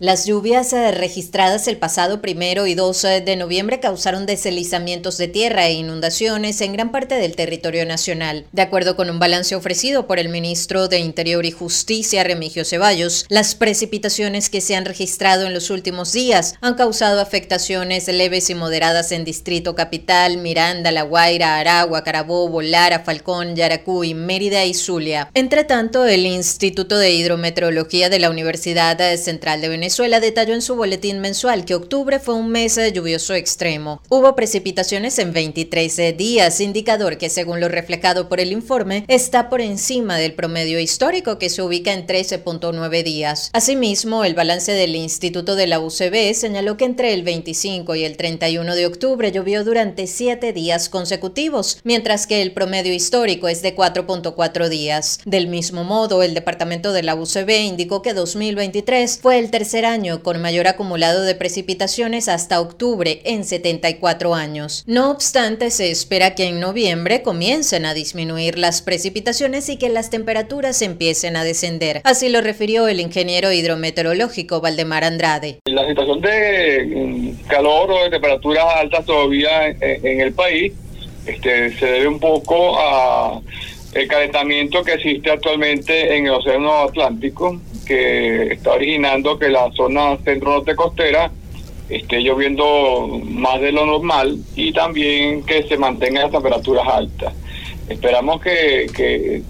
Las lluvias eh, registradas el pasado primero y 2 eh, de noviembre causaron deslizamientos de tierra e inundaciones en gran parte del territorio nacional. De acuerdo con un balance ofrecido por el ministro de Interior y Justicia, Remigio Ceballos, las precipitaciones que se han registrado en los últimos días han causado afectaciones leves y moderadas en Distrito Capital, Miranda, La Guaira, Aragua, Carabobo, Lara, Falcón, Yaracuy, Mérida y Zulia. Entre tanto, el Instituto de Hidrometeorología de la Universidad Central de Venezuela Venezuela detalló en su boletín mensual que octubre fue un mes lluvioso extremo. Hubo precipitaciones en 23 días, indicador que según lo reflejado por el informe está por encima del promedio histórico que se ubica en 13.9 días. Asimismo, el balance del Instituto de la UCB señaló que entre el 25 y el 31 de octubre llovió durante 7 días consecutivos, mientras que el promedio histórico es de 4.4 días. Del mismo modo, el departamento de la UCB indicó que 2023 fue el tercer año con mayor acumulado de precipitaciones hasta octubre en 74 años. No obstante, se espera que en noviembre comiencen a disminuir las precipitaciones y que las temperaturas empiecen a descender. Así lo refirió el ingeniero hidrometeorológico Valdemar Andrade. La situación de mm, calor o de temperaturas altas todavía en, el país este, se debe un poco a el calentamiento que existe actualmente en el Océano Atlántico que está originando que la zona centro-norte costera esté lloviendo más de lo normal y también que se mantengan las temperaturas altas. Esperamos que, que,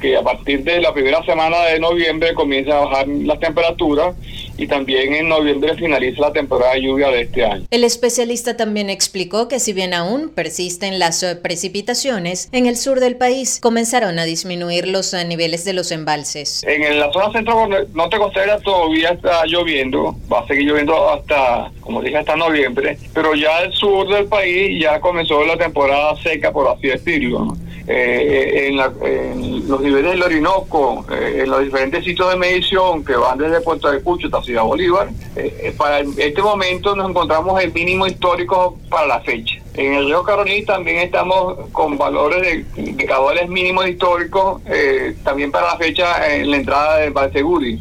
que a partir de la primera semana de noviembre comience a bajar las temperaturas y también en noviembre finaliza la temporada de lluvia de este año. El especialista también explicó que si bien aún persisten las eh, precipitaciones, en el sur del país comenzaron a disminuir los eh, niveles de los embalses. En la zona centro norte costera todavía está lloviendo, va a seguir lloviendo hasta, como dije, hasta noviembre, pero ya el sur del país ya comenzó la temporada seca, por así decirlo. Eh, en, los niveles del Orinoco, eh, en los diferentes sitios de medición que van desde Puerto de Cucho hasta Ciudad Bolívar, eh, para este momento nos encontramos el mínimo histórico para la fecha. En el río Caroní también estamos con valores de indicadores mínimos históricos, también para la fecha en la entrada del embalse Guri,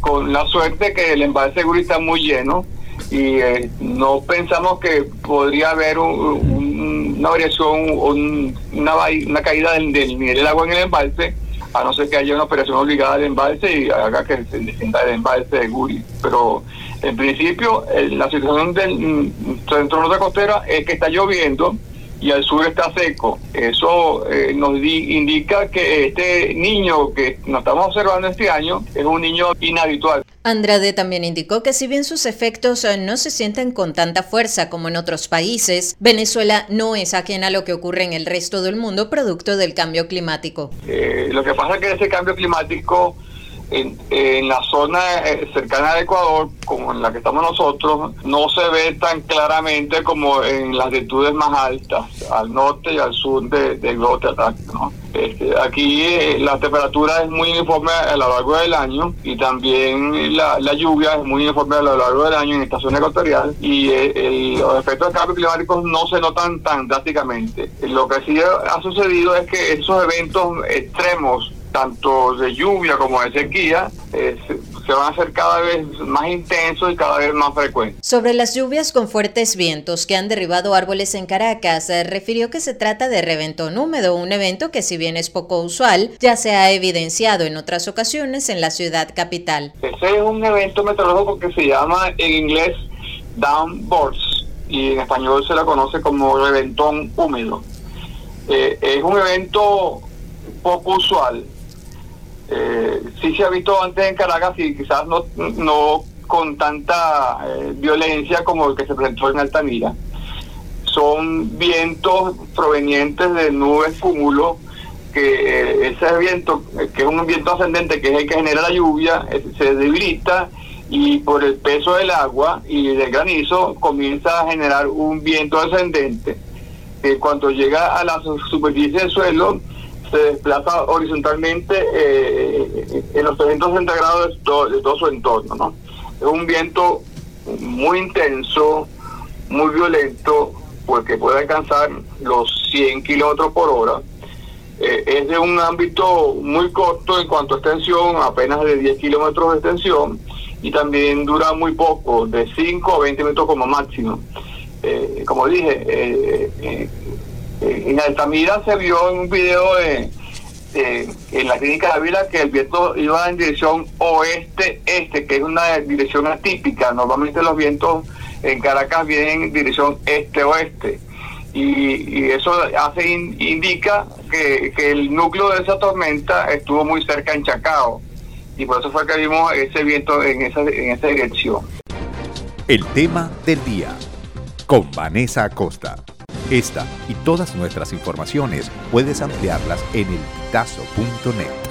con la suerte que el embalse Guri está muy lleno y no pensamos que podría haber un una variación o una, una caída del, nivel del agua en el embalse, a no ser que haya una operación obligada del embalse y haga que se descienda el embalse de Guri. Pero en principio, la situación del mm, centro norte costera es que está lloviendo y al sur está seco. Eso eh, nos indica que este niño que nos estamos observando este año es un niño inhabitual. Andrade también indicó que si bien sus efectos eh, no se sienten con tanta fuerza como en otros países, Venezuela no es ajena a lo que ocurre en el resto del mundo producto del cambio climático. Eh, lo que pasa es que ese cambio climático en, la zona eh, cercana al Ecuador, como en la que estamos nosotros, no se ve tan claramente como en las latitudes más altas, al norte y al sur del de globo terráqueo. Este, aquí eh, la temperatura es muy uniforme a lo largo del año y también la, lluvia es muy uniforme a lo largo del año en esta zona ecuatorial y eh, los efectos del cambio climático no se notan tan drásticamente. Lo que sí ha sucedido es que esos eventos extremos tanto de lluvia como de sequía, se van a hacer cada vez más intensos y cada vez más frecuentes. Sobre las lluvias con fuertes vientos que han derribado árboles en Caracas, refirió que se trata de reventón húmedo, un evento que si bien es poco usual, ya se ha evidenciado en otras ocasiones en la ciudad capital. Ese es un evento meteorológico que se llama en inglés downburst y en español se la conoce como reventón húmedo. Eh, es un evento poco usual eh, sí se ha visto antes en Caracas y quizás no, no con tanta eh, violencia como el que se presentó en Altamira. Son vientos provenientes de nubes cúmulo, que eh, ese viento, que es un viento ascendente, que es el que genera la lluvia, se debilita y por el peso del agua y del granizo comienza a generar un viento ascendente. que cuando llega a la superficie del suelo, se desplaza horizontalmente eh, en los 360 grados de todo, su entorno. ¿no? Es un viento muy intenso, muy violento, porque puede alcanzar los 100 kilómetros por hora. eh, es de un ámbito muy corto en cuanto a extensión, apenas de 10 kilómetros de extensión, y también dura muy poco, de 5 a 20 metros como máximo. Eh, como dije, eh, en Altamira se vio en un video en la clínica de Ávila que el viento iba en dirección oeste-este, que es una dirección atípica. Normalmente los vientos en Caracas vienen en dirección este-oeste y, eso hace indica que, el núcleo de esa tormenta estuvo muy cerca en Chacao y por eso fue que vimos ese viento en esa, en esa dirección. El tema del día con Vanessa Acosta. Esta y todas nuestras informaciones puedes ampliarlas en el elpitazo.net.